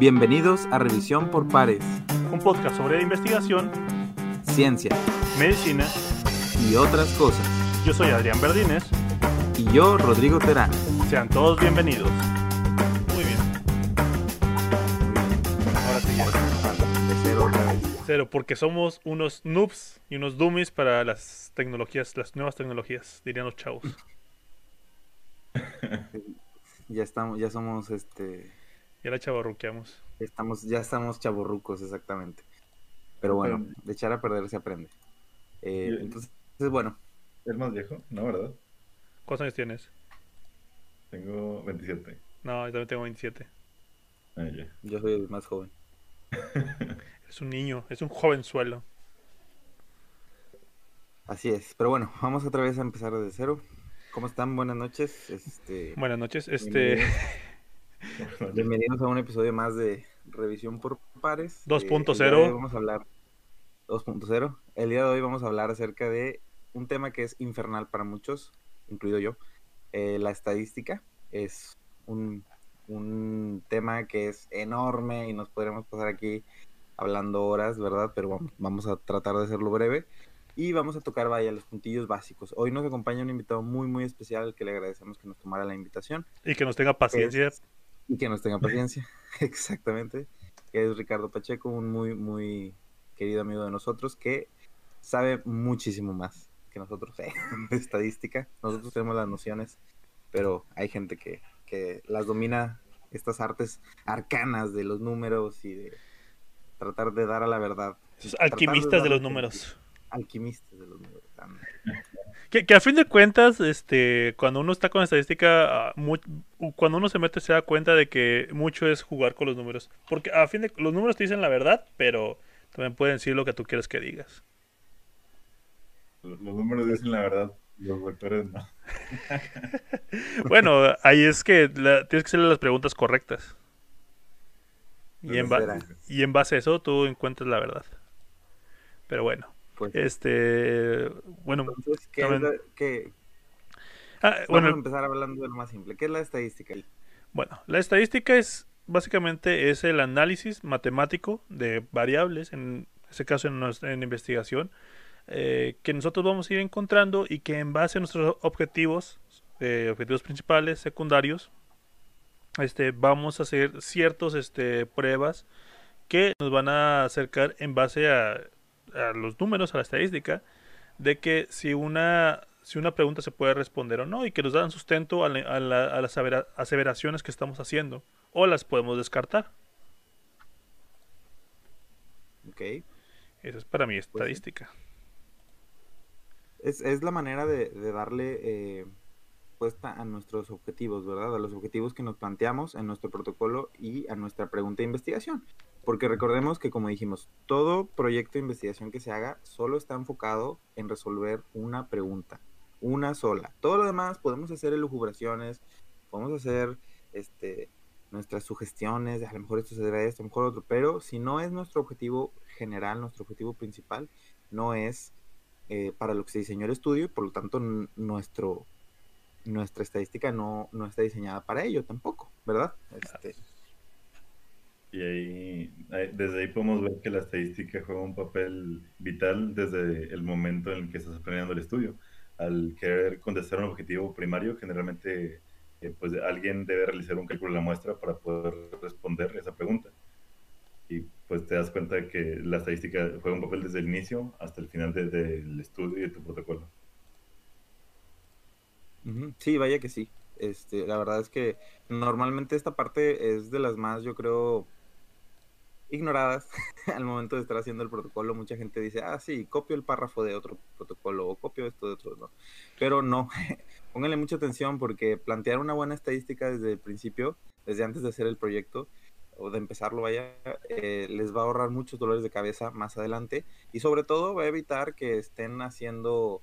Bienvenidos a Revisión por Pares, un podcast sobre investigación, ciencia medicina y otras cosas. Yo soy Adrián Verdines. Y yo, Rodrigo Terán. Sean todos bienvenidos. Muy bien. Ahora sí ya. De cero otra vez. Cero, porque somos unos noobs y unos dummies para las tecnologías, las nuevas tecnologías, dirían los chavos. Ya estamos, ya somos este. Ya la chavarruqueamos. Estamos, ya estamos chaborrucos, exactamente. Pero bueno, de echar a perder se aprende. Eh, entonces, bueno, ¿Es más viejo? No, ¿verdad? ¿Cuántos años tienes? Tengo 27. No, yo también tengo 27. Ah, yo soy el más joven. Es un niño, es un jovenzuelo. Así es. Pero bueno, vamos otra vez a empezar desde cero. ¿Cómo están? Buenas noches. Este, Buenas noches. Este, bienvenidos a un episodio más de Revisión por Pares. 2.0. Eh, Vamos a hablar 2.0. El día de hoy vamos a hablar acerca de un tema que es infernal para muchos, incluido yo. Eh, la estadística es un, un tema que es enorme y nos podremos pasar aquí hablando horas, ¿verdad? Pero vamos, vamos a tratar de hacerlo breve. Y vamos a tocar, vaya, los puntillos básicos. Hoy nos acompaña un invitado muy, muy especial al que le agradecemos que nos tomara la invitación y que nos tenga paciencia. Y que nos tenga paciencia. Exactamente. Que es Ricardo Pacheco, un muy, muy querido amigo de nosotros que sabe muchísimo más que nosotros eh, de estadística. Nosotros tenemos las nociones, pero hay gente que, que las domina estas artes arcanas de los números y de tratar de dar a la verdad. Esos alquimistas dar de los números. Alquimistas de los números. ándale. Que, que a fin de cuentas, este, cuando uno está con estadística, ah, cuando uno se mete se da cuenta de que mucho es jugar con los números. Porque a fin de los números te dicen la verdad, pero también pueden decir lo que tú quieres que digas. Los los números dicen la verdad, los vectores no. Bueno, ahí es que la- tienes que hacerle las preguntas correctas. Y en, y en base a eso tú encuentras la verdad. Pero bueno, Pues, este, bueno, entonces, ¿qué es también- la- qué- ah, Vamos bueno, a empezar hablando de lo más simple. ¿Qué es la estadística? Bueno, la estadística es básicamente es el análisis matemático de variables, en ese caso en, nuestra, en investigación, eh, que nosotros vamos a ir encontrando y que en base a nuestros objetivos, eh, objetivos principales, secundarios, este, vamos a hacer ciertas este, pruebas que nos van a acercar en base a, a los números, a la estadística, de que si una, si una pregunta se puede responder o no y que nos dan sustento a, la- a la- a las aseveraciones que estamos haciendo o las podemos descartar. Ok. Eso es para mí Pues estadística. Es, es la manera de, de darle eh, puesta a nuestros objetivos, ¿verdad? A los objetivos que nos planteamos en nuestro protocolo y a nuestra pregunta de investigación. Porque recordemos que, como dijimos, todo proyecto de investigación que se haga solo está enfocado en resolver una pregunta, una sola. Todo lo demás podemos hacer elucubraciones, podemos hacer este, nuestras sugestiones, de a lo mejor esto se debe a esto, a lo mejor otro, pero si no es nuestro objetivo general, nuestro objetivo principal, no es eh, para lo que se diseñó el estudio y por lo tanto nuestro, nuestra estadística no, no está diseñada para ello tampoco, ¿verdad? Este, Y ahí, desde ahí podemos ver que la estadística juega un papel vital desde el momento en el que estás aprendiendo el estudio. Al querer contestar un objetivo primario, generalmente eh, pues alguien debe realizar un cálculo de la muestra para poder responder esa pregunta. Y pues te das cuenta que la estadística juega un papel desde el inicio hasta el final de- del estudio y de tu protocolo. Sí, vaya que sí. Este, la verdad es que normalmente esta parte es de las más, yo creo, ignoradas al momento de estar haciendo el protocolo. Mucha gente dice, ah, sí, copio el párrafo de otro protocolo o copio esto de otro, no. Pero no, pónganle mucha atención porque plantear una buena estadística desde el principio, desde antes de hacer el proyecto o de empezarlo, vaya, eh, les va a ahorrar muchos dolores de cabeza más adelante y sobre todo va a evitar que estén haciendo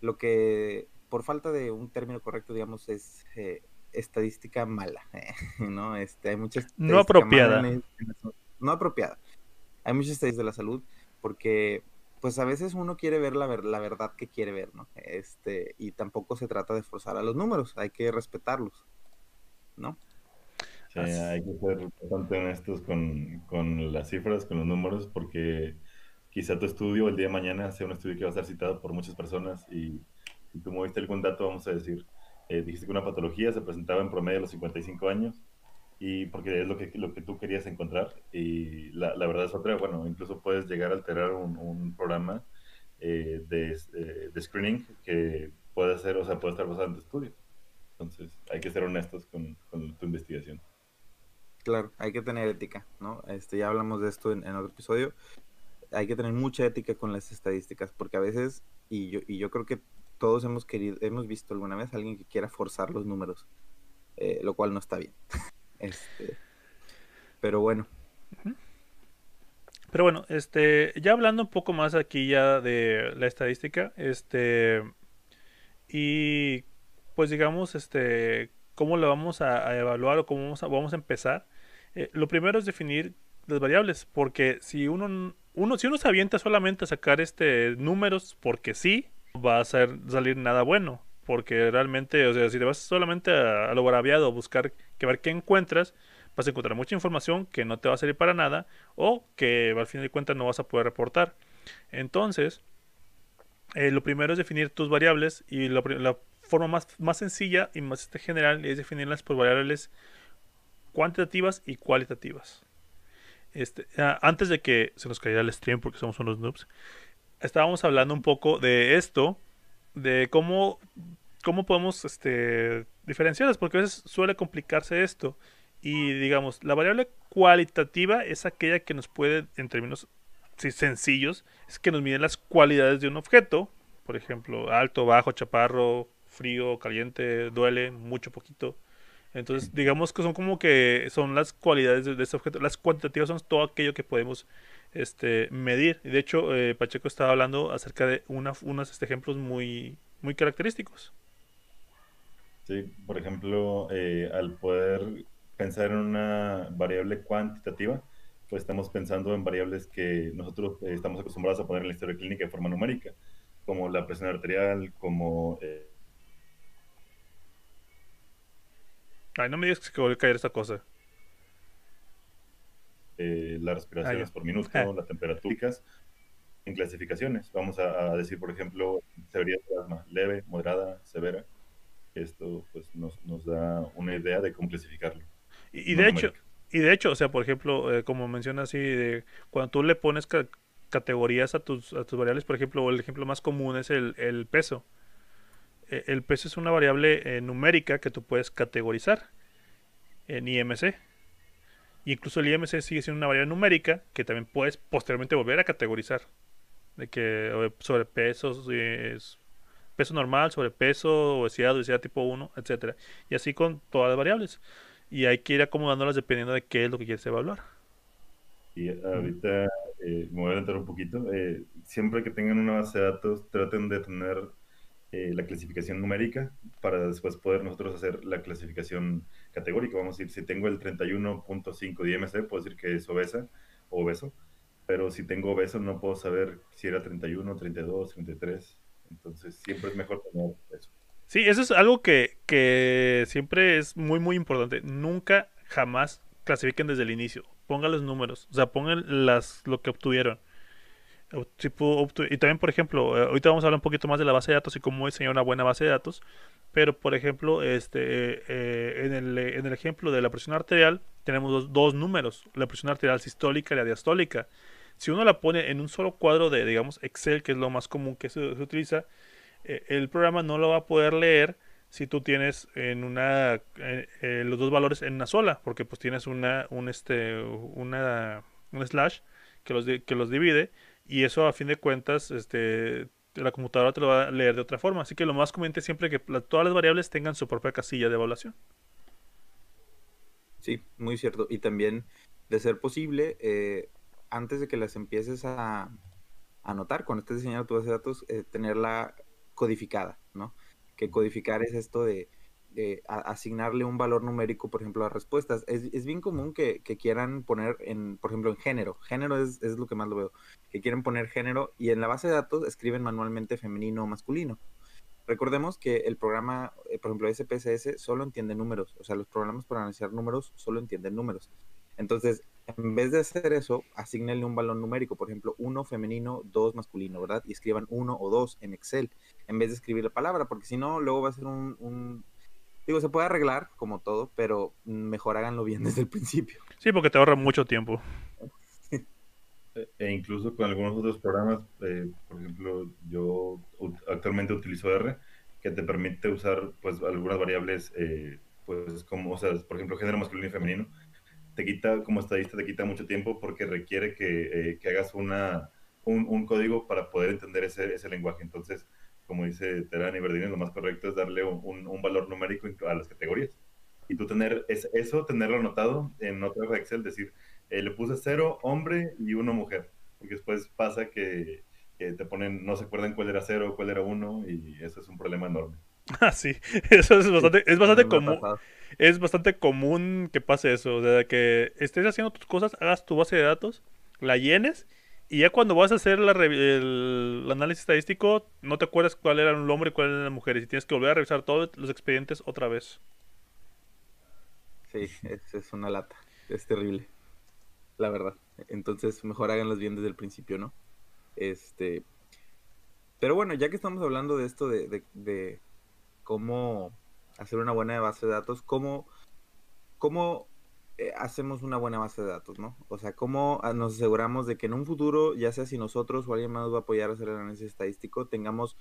lo que, por falta de un término correcto, digamos, es eh, estadística mala, ¿no? Este, hay muchas No apropiada. mala en el- en el- no apropiada. Hay muchas estadísticas de la salud porque, pues a veces uno quiere ver la, ver- la verdad que quiere ver, ¿no? Este, y tampoco se trata de forzar a los números, hay que respetarlos, ¿no? Sí, hay que ser bastante honestos con, con las cifras, con los números, porque quizá tu estudio el día de mañana sea un estudio que va a ser citado por muchas personas y si tú moviste algún dato, vamos a decir, eh, dijiste que una patología se presentaba en promedio a los 55 años y porque es lo que, lo que tú querías encontrar y la, la verdad es otra, bueno, incluso puedes llegar a alterar un, un programa eh, de, eh, de, screening que puede ser, o sea, puede estar basado en tu estudio. Entonces, hay que ser honestos con, con tu investigación. Claro, hay que tener ética, ¿no? Este, ya hablamos de esto en, en, otro episodio. Hay que tener mucha ética con las estadísticas, porque a veces, y yo, y yo creo que todos hemos querido, hemos visto alguna vez a alguien que quiera forzar los números, eh, lo cual no está bien. este, pero bueno. Pero bueno, este, ya hablando un poco más aquí ya de la estadística, este, y pues digamos, este, cómo lo vamos a, a evaluar o cómo vamos a, vamos a empezar. Eh, lo primero es definir las variables, porque si uno, uno, si uno se avienta solamente a sacar este números porque sí, va a ser, salir nada bueno. Porque realmente, o sea, si te vas solamente a, a lo braviado a buscar que ver qué encuentras, vas a encontrar mucha información que no te va a servir para nada o que al fin de cuentas no vas a poder reportar. Entonces, eh, lo primero es definir tus variables y la forma más, más sencilla y más este, general es definirlas por variables cuantitativas y cualitativas. Este, ah, antes de que se nos caiga el stream porque somos unos noobs, estábamos hablando un poco de esto, de cómo, cómo podemos este, diferenciarlas, porque a veces suele complicarse esto. Y digamos, la variable cualitativa es aquella que nos puede, en términos sencillos, es que nos mide las cualidades de un objeto. Por ejemplo, alto, bajo, chaparro, frío, caliente, duele, mucho, poquito. Entonces, digamos que son como que son las cualidades de, de este objeto. Las cuantitativas son todo aquello que podemos este, medir. Y de hecho, eh, Pacheco estaba hablando acerca de una, unos ejemplos muy, muy característicos. Sí, por ejemplo, eh, al poder pensar en una variable cuantitativa, pues estamos pensando en variables que nosotros eh, estamos acostumbrados a poner en la historia clínica de forma numérica, como la presión arterial, como... Eh... Ay, no me digas que se a caer esta cosa. Eh, las respiraciones por minuto, las temperaturas, en clasificaciones. Vamos a, a decir, por ejemplo, severidad de asma, leve, moderada, severa. Esto pues, nos, nos da una idea de cómo clasificarlo. Y, y de hecho, y de hecho, o sea, por ejemplo, eh, como menciona así, de, cuando tú le pones ca categorías a tus, a tus variables, por ejemplo, el ejemplo más común es el, el peso. E, el peso es una variable eh, numérica que tú puedes categorizar en IMC. Y incluso el IMC sigue siendo una variable numérica que también puedes posteriormente volver a categorizar. De que sobre pesos, es peso normal, sobrepeso, obesidad, obesidad tipo 1, etcétera Y así con todas las variables y hay que ir acomodándolas dependiendo de qué es lo que quieres evaluar. Y ahorita eh, me voy a adelantar un poquito. Eh, siempre que tengan una base de datos, traten de tener eh, la clasificación numérica para después poder nosotros hacer la clasificación categórica. Vamos a decir, si tengo el 31.5 de IMC, puedo decir que es obesa o obeso, pero si tengo obeso no puedo saber si era 31, 32, 33. Entonces siempre es mejor tener eso. Sí, eso es algo que, que siempre es muy, muy importante. Nunca, jamás clasifiquen desde el inicio. Pongan los números, o sea, pongan las, lo que obtuvieron. Y también, por ejemplo, eh, ahorita vamos a hablar un poquito más de la base de datos y cómo diseñar una buena base de datos. Pero, por ejemplo, este, eh, en, el, en el ejemplo de la presión arterial, tenemos dos, dos, números: la presión arterial sistólica y la diastólica. Si uno la pone en un solo cuadro de, digamos, Excel, que es lo más común que se, utiliza, eh, el programa no lo va a poder leer si tú tienes en una eh, eh, los dos valores en una sola, porque pues tienes una un este una un slash que los que los divide y eso a fin de cuentas este la computadora te lo va a leer de otra forma, así que lo más conveniente es siempre que todas las variables tengan su propia casilla de evaluación. Sí, muy cierto. Y también, de ser posible, antes de que las empieces a anotar, cuando estés diseñando tu base de datos, tenerla codificada, ¿no? Que codificar es esto de, asignarle un valor numérico, por ejemplo, a respuestas. Es, bien común que, quieran poner, en, por ejemplo, en género. Género es, lo que más lo veo. Que quieren poner género y en la base de datos escriben manualmente femenino o masculino. Recordemos que el programa, eh, por ejemplo, SPSS solo entiende números, o sea, los programas para analizar números solo entienden números. Entonces, en vez de hacer eso, asignenle un valor numérico, por ejemplo, uno femenino, dos masculino, ¿verdad? Y escriban uno o dos en Excel, en vez de escribir la palabra, porque si no, luego va a ser un, un... Digo, se puede arreglar, como todo, pero mejor háganlo bien desde el principio. Sí, porque te ahorra mucho tiempo. E incluso con algunos otros programas, eh, por ejemplo, yo actualmente utilizo R, que te permite usar pues algunas variables, eh, pues como, o sea, por ejemplo, género masculino y femenino, te quita, como estadista, te quita mucho tiempo porque requiere que, eh, que hagas una, un, un, código para poder entender ese, ese lenguaje. Entonces, como dice Terán y Verdini, lo más correcto es darle un, un, valor numérico a las categorías. Y tú tener eso, tenerlo anotado en otra Excel, decir, eh, le puse cero hombre y uno mujer, porque después pasa que, que, te ponen, no se acuerdan cuál era cero, cuál era uno, y eso es un problema enorme. Ah, sí, eso es bastante, es bastante común. Es bastante común que pase eso, o sea, que estés haciendo tus cosas, hagas tu base de datos, la llenes, y ya cuando vas a hacer la, el, análisis estadístico, no te acuerdas cuál era el hombre y cuál era la mujer, y tienes que volver a revisar todos los expedientes otra vez. Sí, es, es una lata, es terrible la verdad. Entonces, mejor háganlos bien desde el principio, ¿no? Este. Pero bueno, ya que estamos hablando de esto de, de, cómo hacer una buena base de datos, cómo, cómo eh, hacemos una buena base de datos, ¿no? O sea, cómo ah, nos aseguramos de que en un futuro, ya sea si nosotros o alguien más nos va a apoyar a hacer el análisis estadístico, tengamos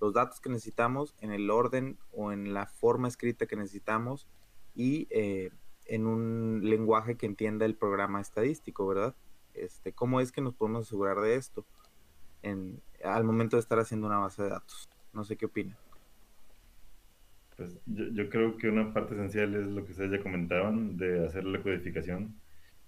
los datos que necesitamos en el orden o en la forma escrita que necesitamos y eh, en un lenguaje que entienda el programa estadístico, ¿verdad? Este, ¿Cómo es que nos podemos asegurar de esto en, al momento de estar haciendo una base de datos? No sé qué opinan. Pues yo, yo, creo que una parte esencial es lo que ustedes ya comentaban, de hacer la codificación.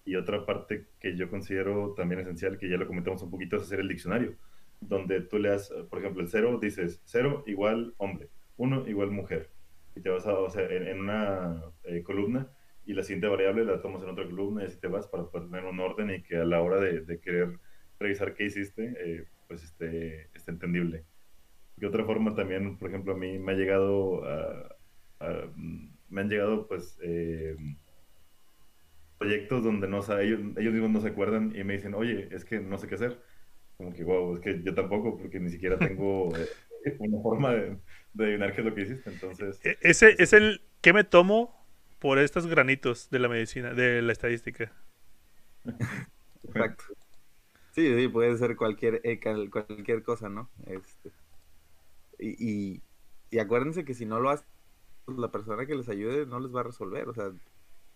Y otra parte que yo considero también esencial, que ya lo comentamos un poquito, es hacer el diccionario, donde tú le das, por ejemplo, el cero, dices cero igual hombre, uno igual mujer. Y te vas a, o sea, en, una eh, columna, y la siguiente variable la tomas en otra columna y así te vas para poder tener un orden y que a la hora de, querer revisar qué hiciste, eh, pues esté, esté, entendible. De otra forma también, por ejemplo, a mí me ha llegado a, me han llegado pues eh, proyectos donde no ellos, ellos mismos no se acuerdan y me dicen, oye, es que no sé qué hacer. Como que, wow, es que yo tampoco, porque ni siquiera tengo eh, una forma de, de adivinar qué es lo que hiciste. Entonces, e, ese es el ¿qué me tomo por estos granitos de la medicina, de la estadística. Exacto. Sí, sí, puede ser cualquier, eh, cualquier cosa, ¿no? Este, y, y, acuérdense que si no lo hace, pues, la persona que les ayude no les va a resolver, o sea,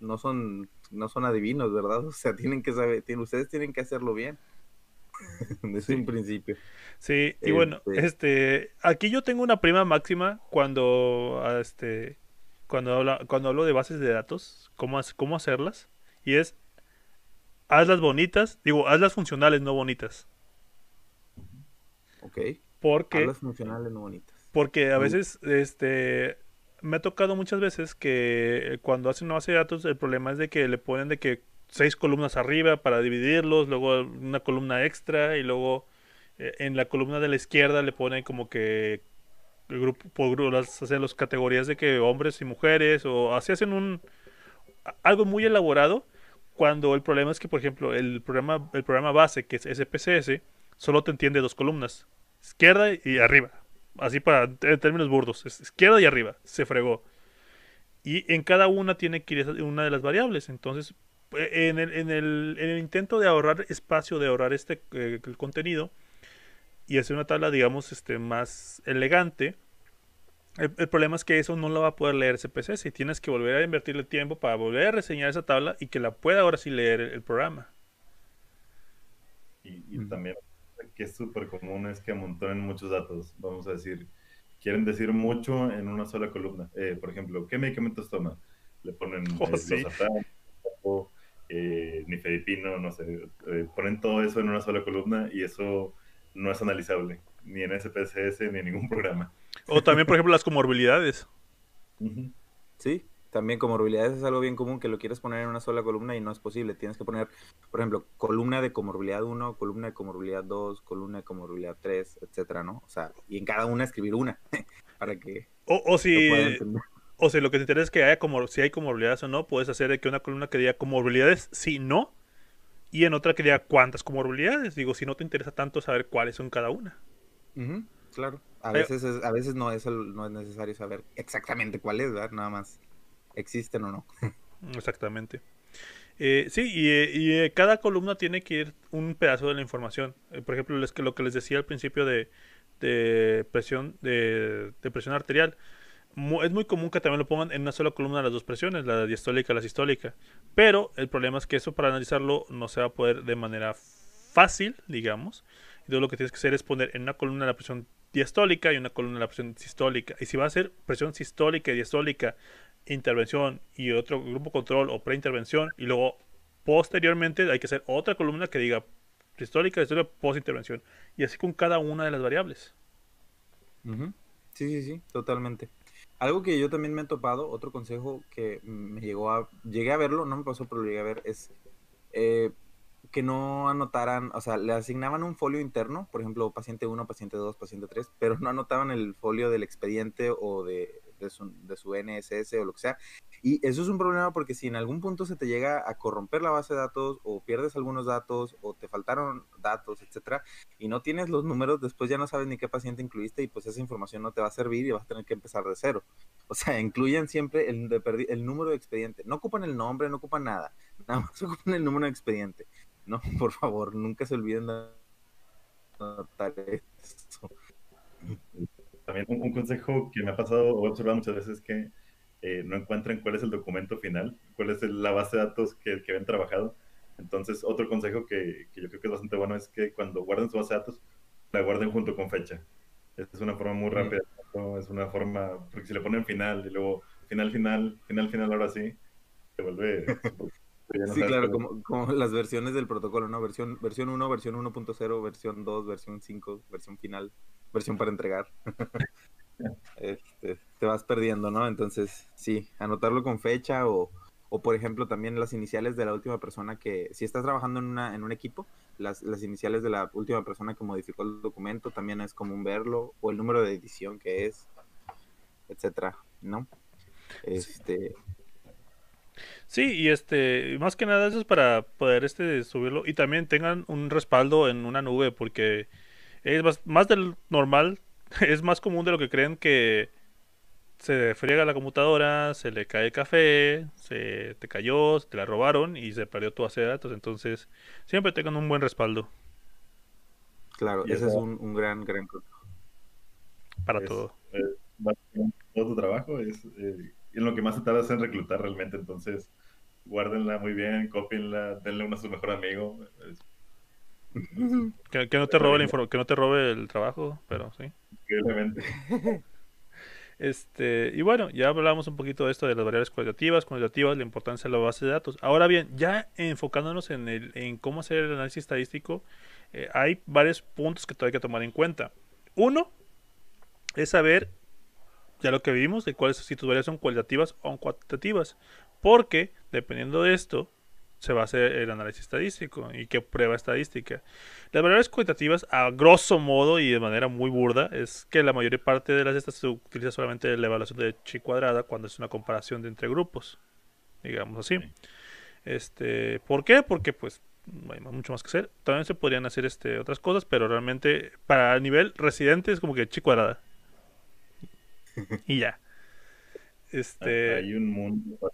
no son, no son adivinos, ¿verdad? O sea, tienen que saber, tienen, ustedes tienen que hacerlo bien. Desde un principio. Sí, y bueno, este, este, aquí yo tengo una prima máxima cuando, este, cuando, habla, cuando hablo de bases de datos, cómo, cómo hacerlas, y es hazlas bonitas, digo, hazlas funcionales, no bonitas. Ok. Porque, hazlas funcionales, no bonitas. Porque a veces, este, me ha tocado muchas veces que cuando hacen una base de datos, el problema es de que le ponen de que seis columnas arriba para dividirlos, luego una columna extra y luego eh, en la columna de la izquierda le ponen como que el grupo por las hacen las categorías de que hombres y mujeres o así hacen un algo muy elaborado cuando el problema es que por ejemplo el programa el programa base que es SPSS solo te entiende dos columnas izquierda y arriba así para términos burdos izquierda y arriba se fregó y en cada una tiene que ir una de las variables entonces en el, en el, en el intento de ahorrar espacio de ahorrar este eh, contenido y hacer una tabla, digamos, este, más elegante. El, problema es que eso no lo va a poder leer CPC si tienes que volver a invertirle tiempo para volver a reseñar esa tabla y que la pueda ahora sí leer el, programa. Y, también que es súper común es que amontonen muchos datos. Vamos a decir, quieren decir mucho en una sola columna. Eh, por ejemplo, ¿qué medicamentos toma? Le ponen oh, eh, eh, nifedipino, no sé. ponen todo eso en una sola columna y eso no es analizable, ni en SPSS ni en ningún programa. O también, por ejemplo, las comorbilidades. Sí, También comorbilidades es algo bien común que lo quieres poner en una sola columna y no es posible. Tienes que poner, por ejemplo, columna de comorbilidad 1, columna de comorbilidad 2, columna de comorbilidad 3, etcétera, ¿no? O sea, y en cada una escribir una para que O, o si, lo o si lo que te interesa es que haya como, si hay comorbilidades o no, puedes hacer de que una columna que diga comorbilidades, si no, y en otra que diga cuántas comorbilidades. Digo, si no te interesa tanto saber cuáles son cada una. Claro. A veces, es- a veces no, es no es necesario saber exactamente cuál es, ¿verdad? Nada más existen o no. Exactamente. Eh, sí, y, eh, eh, cada columna tiene que ir un pedazo de la información. Por ejemplo, lo que les decía al principio de, de presión de, presión arterial. Es muy común que también lo pongan en una sola columna las dos presiones, la diastólica y la sistólica. Pero el problema es que eso para analizarlo no se va a poder de manera fácil, digamos. Entonces lo que tienes que hacer es poner en una columna la presión diastólica y una columna la presión sistólica. Y si va a ser presión sistólica y diastólica, intervención y otro grupo control o preintervención y luego posteriormente hay que hacer otra columna que diga sistólica, diastólica, postintervención y así con cada una de las variables. Sí, sí, sí, totalmente. Algo que yo también me he topado, otro consejo que me llegó a, llegué a verlo, no me pasó, pero lo llegué a ver, es eh, que no anotaran, o sea, le asignaban un folio interno, por ejemplo, paciente 1, paciente 2, paciente 3, pero no anotaban el folio del expediente o de, de su, de su NSS o lo que sea. Y eso es un problema porque si en algún punto se te llega a corromper la base de datos o pierdes algunos datos o te faltaron datos, etcétera, y no tienes los números, después ya no sabes ni qué paciente incluiste y pues esa información no te va a servir y vas a tener que empezar de cero. O sea, incluyan siempre el, de el número de expediente. No ocupan el nombre, no ocupan nada. Nada más ocupan el número de expediente. No, por favor, nunca se olviden de anotar eso. También un, un consejo que me ha pasado o he observado muchas veces es que eh, no encuentren cuál es el documento final, cuál es el- la base de datos que, que ven trabajado. Entonces, otro consejo que, que yo creo que es bastante bueno es que cuando guarden su base de datos, la guarden junto con fecha. Es una forma muy Mm. rápida, ¿no? es una forma, porque si le ponen final y luego final, final, final, final, ahora sí, se vuelve... no Sí, claro, como, como las versiones del protocolo, ¿no? Versión, versión 1, versión 1.0, versión 2, versión 5, versión final, versión para entregar. Este, te vas perdiendo, ¿no? Entonces, sí, anotarlo con fecha o, o, por ejemplo, también las iniciales de la última persona que, si estás trabajando en, una, en un equipo, las, las iniciales de la última persona que modificó el documento también es común verlo, o el número de edición que es, etcétera, ¿no? Este, Sí, y este, más que nada eso es para poder este subirlo y también tengan un respaldo en una nube porque es más, más del normal, es más común de lo que creen que se friega la computadora, se le cae el café, se te cayó, se te la robaron y se perdió tu base de datos, entonces siempre tengan un buen respaldo claro, Y ese es un, un gran, gran consejo. para es- todo. todo tu trabajo es eh, en lo que más se tarda es en reclutar realmente, entonces guárdenla muy bien, cópienla, denle una a su mejor amigo. es Que, que no te robe la info- que no te robe el trabajo, pero sí. increíblemente. Este, y bueno, ya hablamos un poquito de esto de las variables cualitativas, cuantitativas, la importancia de la base de datos. Ahora bien, ya enfocándonos en, el, en cómo hacer el análisis estadístico, eh, hay varios puntos que todavía hay que tomar en cuenta. Uno es saber, ya lo que vimos, de cuáles si tus variables son cualitativas o cuantitativas. Porque, dependiendo de esto, se va a hacer el análisis estadístico y qué prueba estadística. Las variables cuantitativas, a grosso modo y de manera muy burda, es que la mayor parte de las estas se utiliza solamente la evaluación de chi cuadrada cuando es una comparación de entre grupos, digamos así. Sí. Este, ¿por qué? Porque pues no hay mucho más que hacer. También se podrían hacer este otras cosas, pero realmente para el nivel residente es como que chi cuadrada. y ya. Este, Hay un mundo.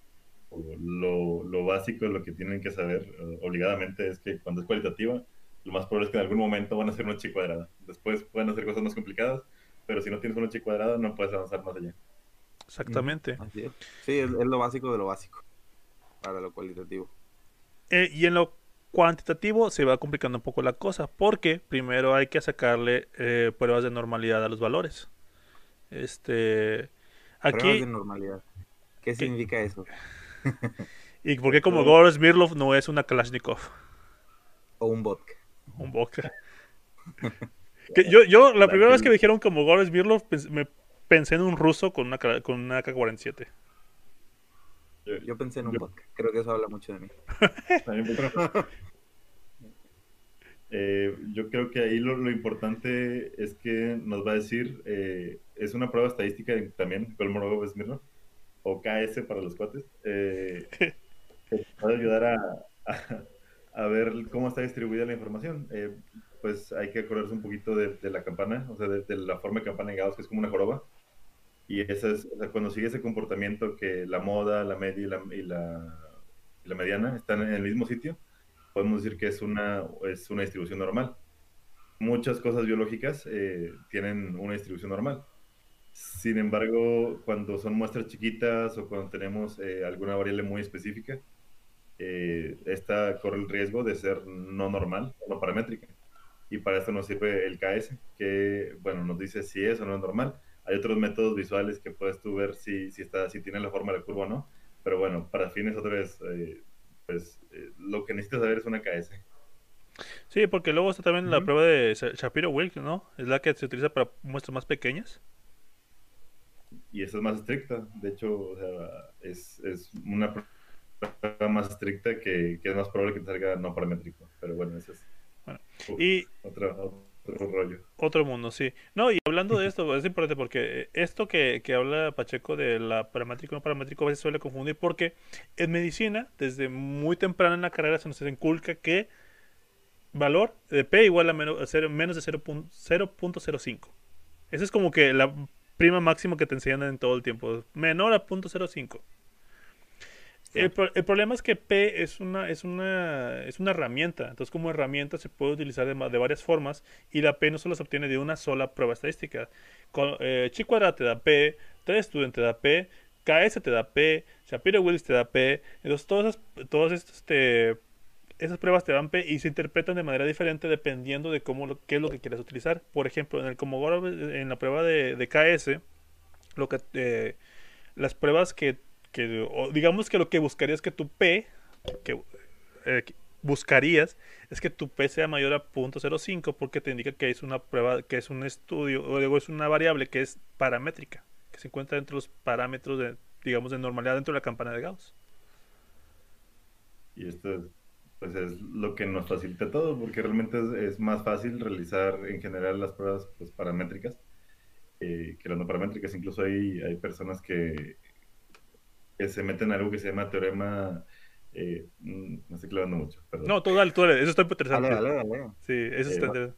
Lo, lo básico, lo que tienen que saber eh, obligadamente es que cuando es cualitativa, lo más probable es que en algún momento van a hacer una chi cuadrada. Después pueden hacer cosas más complicadas, pero si no tienes una chi cuadrada, no puedes avanzar más allá. exactamente. Así es. Sí, es, es lo básico de lo básico para lo cualitativo. Eh, y en lo cuantitativo se va complicando un poco la cosa, porque primero hay que sacarle eh, pruebas de normalidad a los valores. Este, Pruebas aquí, de normalidad. ¿Qué significa eso? Y porque como Todo. Goros Mirlov no es una Kalashnikov, O un vodka. un vodka. que yo, yo, la La primera vez que- que me dijeron como Goros Mirlov, pens- me pensé en un ruso con una, con una AK-47. Yo, pensé en un podcast. Creo que eso habla mucho de mí. Eh, yo creo que ahí lo, importante es que nos va a decir, eh, es una prueba estadística también, Colmorgo Smirnoff, o KS para los cuates, eh, puede ayudar a, a, ver cómo está distribuida la información. pues hay que acordarse un poquito de, la campana, o sea, de, la forma de campana de Gauss, que es como una joroba. Y esa es, cuando sigue ese comportamiento que la moda, la media y la, y la, y la mediana están en el mismo sitio, podemos decir que es una, es una distribución normal. Muchas cosas biológicas eh, tienen una distribución normal. Sin embargo, cuando son muestras chiquitas o cuando tenemos eh, alguna variable muy específica, eh, esta corre el riesgo de ser no normal no paramétrica. Y para esto nos sirve el KS, que bueno, nos dice si es o no es normal. Hay otros métodos visuales que puedes tú ver si, si, está, si tiene la forma de la curva o no. Pero bueno, para fines otra vez pues eh, lo que necesitas saber es una KS. Sí, porque luego está también la prueba de Shapiro-Wilk, ¿no? Es la que se utiliza para muestras más pequeñas. Y esa es más estricta. De hecho, o sea, es, es una prueba más estricta que, que, es más probable que te salga no paramétrico. Pero bueno, eso es bueno, y... otra, otro rollo. Otro mundo, sí. No, y hablando de esto, es importante porque esto que, que habla Pacheco de la paramétrico no paramétrico a veces suele confundir porque en medicina, desde muy temprano en la carrera se nos inculca que valor de P igual a menos, menos de 0.05. Esa es como que la prima máxima que te enseñan en todo el tiempo. Menor a 0.05. El, problema es que P es una, es, una, es una herramienta. Entonces, como herramienta se puede utilizar de, varias formas y la P no solo se obtiene de una sola prueba estadística. Con, eh, Chi te da P, 3 Student te da P, KS te da P, Shapiro-Willis te da P. Entonces, todas todas este, esas pruebas te dan P y se interpretan de manera diferente dependiendo de cómo, qué es lo que quieras utilizar. Por ejemplo, en el en la prueba de, de KS, lo que, eh, las pruebas que digamos que lo que buscarías que tu P, eh, que buscarías es que tu P sea mayor a 0.05 porque te indica que es una prueba, que es un estudio, o digo, es una variable que es paramétrica, que se encuentra dentro de los parámetros de, digamos, de normalidad dentro de la campana de Gauss. Y esto pues es lo que nos facilita todo, porque realmente es, más fácil realizar en general las pruebas pues, paramétricas eh, que las no paramétricas. Incluso hay, hay personas que que se meten en algo que se llama teorema. Eh, mm, no estoy clavando mucho, perdón. No, tú dale, tú dale, eso está interesante. Dale, dale, dale. Sí, eso está eh,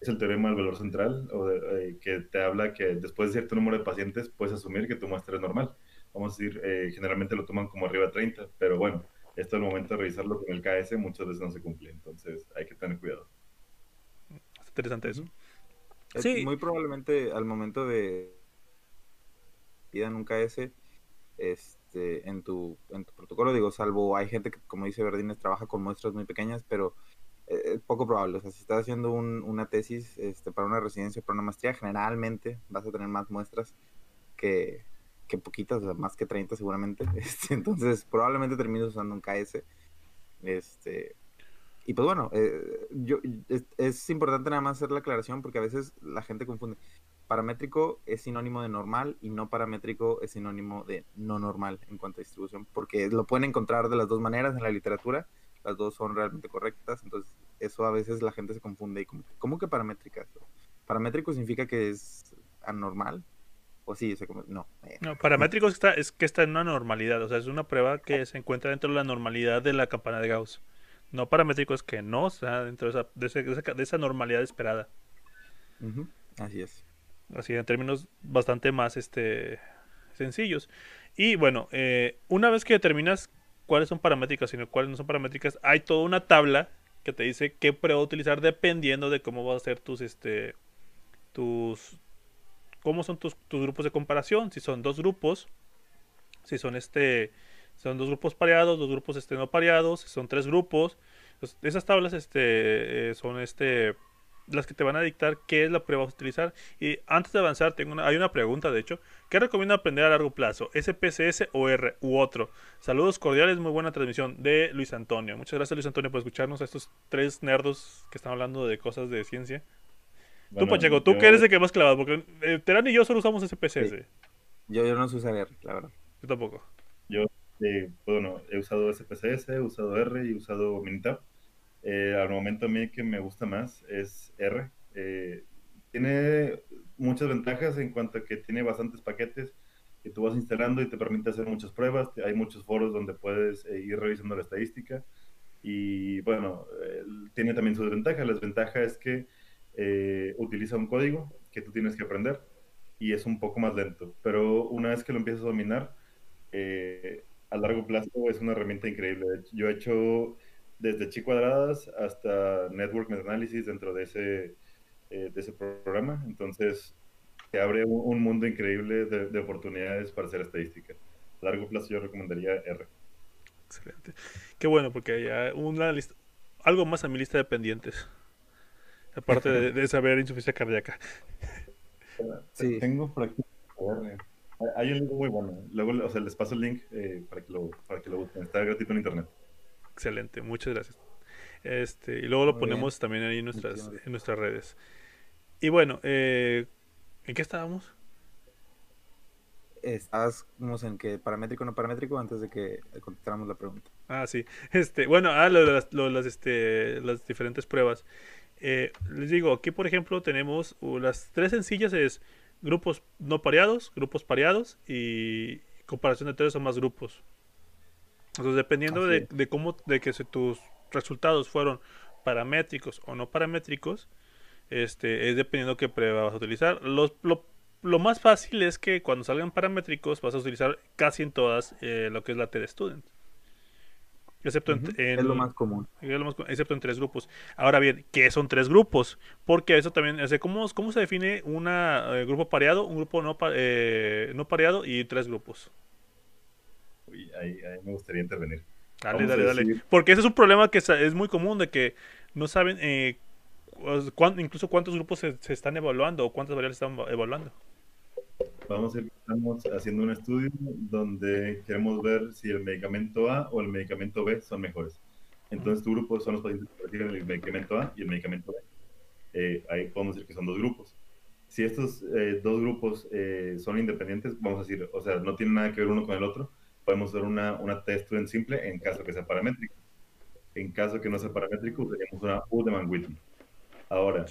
Es el teorema del valor central, o eh, que te habla que después de cierto número de pacientes puedes asumir que tu muestra es normal. Vamos a decir, generalmente lo toman como arriba de 30, pero bueno, esto al momento de revisarlo con el KS muchas veces no se cumple, entonces hay que tener cuidado. Es interesante eso. sí. Muy probablemente al momento de pidan un KS, es, este, en, tu, en tu protocolo. Digo, salvo hay gente que, como dice Verdines, trabaja con muestras muy pequeñas, pero eh, es poco probable. O sea, si estás haciendo una tesis este, para una residencia, para una maestría, generalmente vas a tener más muestras que, que poquitas, o sea, más que 30 seguramente. Este, entonces, probablemente termines usando un KS. Este, y pues bueno, eh, yo, es, importante nada más hacer la aclaración porque a veces la gente confunde paramétrico es sinónimo de normal y no paramétrico es sinónimo de no normal en cuanto a distribución, porque lo pueden encontrar de las dos maneras en la literatura, las dos son realmente correctas, entonces eso a veces la gente se confunde y como, ¿cómo que paramétrica? ¿Paramétrico significa que es anormal? O sí, no. Eh. No, paramétrico es que, está, es que está en una normalidad, o sea, es una prueba que se encuentra dentro de la normalidad de la campana de Gauss. No paramétrico es que no, o sea, dentro de esa, de esa, normalidad esperada. Así es así en términos bastante más este, sencillos. Y bueno, eh, una vez que determinas cuáles son paramétricas y cuáles no son paramétricas, hay toda una tabla que te dice qué prueba utilizar dependiendo de cómo va a ser tus, este, tus, cómo son tus, tus grupos de comparación, si son dos grupos, si son este, son dos grupos pareados, dos grupos este, no pareados, si son tres grupos. esas tablas este, eh, son este, las que te van a dictar qué es la prueba a utilizar. Y antes de avanzar, tengo una, hay una pregunta, de hecho. ¿Qué recomiendo aprender a largo plazo? ¿SPSS o R u otro? Saludos cordiales, muy buena transmisión de Luis Antonio. Muchas gracias, Luis Antonio, por escucharnos a estos tres nerdos que están hablando de cosas de ciencia. Tú, Pacheco, tú que eres el que más clavado, porque eh, Terán y yo solo usamos SPSS. Yo, yo no uso R, la verdad. Yo tampoco. Yo, eh, bueno, he usado SPSS, he usado R y he usado Minitab. Eh, al momento a mí que me gusta más es R. Eh, tiene muchas ventajas en cuanto a que tiene bastantes paquetes que tú vas instalando y te permite hacer muchas pruebas. Hay muchos foros donde puedes ir revisando la estadística. Y bueno, tiene también sus ventajas. La desventaja es que utiliza un código que tú tienes que aprender y es un poco más lento. Pero una vez que lo empiezas a dominar, eh, a largo plazo es una herramienta increíble. Yo he hecho desde chi cuadradas hasta network analysis dentro de ese, eh, de ese programa. Entonces, te abre un, mundo increíble de, oportunidades para hacer estadística. A largo plazo yo recomendaría R. Excelente. Qué bueno, porque hay una lista, algo más a mi lista de pendientes. Aparte de, de saber insuficiencia cardíaca. Sí. Tengo por aquí. Hay un link muy bueno. Luego, o sea, les paso el link eh, para, que lo, para que lo busquen. Está gratuito en internet. Excelente, muchas gracias. Este, y luego lo ponemos también ahí en nuestras, en nuestras redes. Y bueno, eh, ¿en qué estábamos? Estábamos en que paramétrico o no paramétrico antes de que contestáramos la pregunta. Ah, sí. Este, bueno, ah, lo de las, las, este, las diferentes pruebas. Eh, les digo, aquí por ejemplo tenemos uh, las tres sencillas es grupos no pareados, grupos pareados y comparación de tres o más grupos. Entonces dependiendo de, cómo, de que tus resultados fueron paramétricos o no paramétricos, este, es dependiendo qué prueba vas a utilizar. lo, lo, más fácil es que cuando salgan paramétricos vas a utilizar casi en todas eh, lo que es la TED Student. Excepto en, es lo más común. excepto en tres grupos. Ahora bien, ¿qué son tres grupos? Porque eso también, o ¿cómo, ¿cómo, se define un eh, grupo pareado, un grupo no, eh, no pareado y tres grupos? Uy, ahí, me gustaría intervenir. Dale, dale, dale. Porque ese es un problema que es muy común de que no saben eh, incluso cuántos grupos se, se, están evaluando o cuántas variables están evaluando vamos a estamos haciendo un estudio donde queremos ver si el medicamento A o el medicamento B son mejores. Entonces, tu grupo son los pacientes que reciben el medicamento A y el medicamento B. Eh, ahí podemos decir que son dos grupos. Si estos eh, dos grupos eh, son independientes, vamos a decir, o sea, no tienen nada que ver uno con el otro, podemos hacer una, una test en simple en caso que sea paramétrico. En caso que no sea paramétrico, usaríamos una U de Mann-Whitney. Ahora,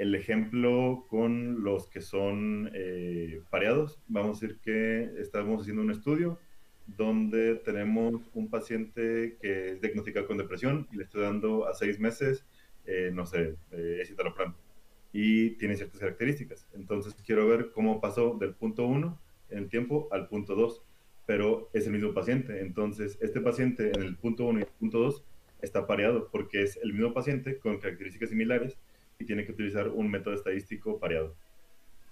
el ejemplo con los que son eh, pareados, vamos a decir que estamos haciendo un estudio donde tenemos un paciente que es diagnosticado con depresión y le estoy dando a seis meses, eh, no sé, eh, escitalopram, y tiene ciertas características. Entonces quiero ver cómo pasó del punto 1 en el tiempo al punto 2, pero es el mismo paciente. Entonces, este paciente en el punto 1 y el punto 2 está pareado porque es el mismo paciente con características similares y tiene que utilizar un método estadístico pareado.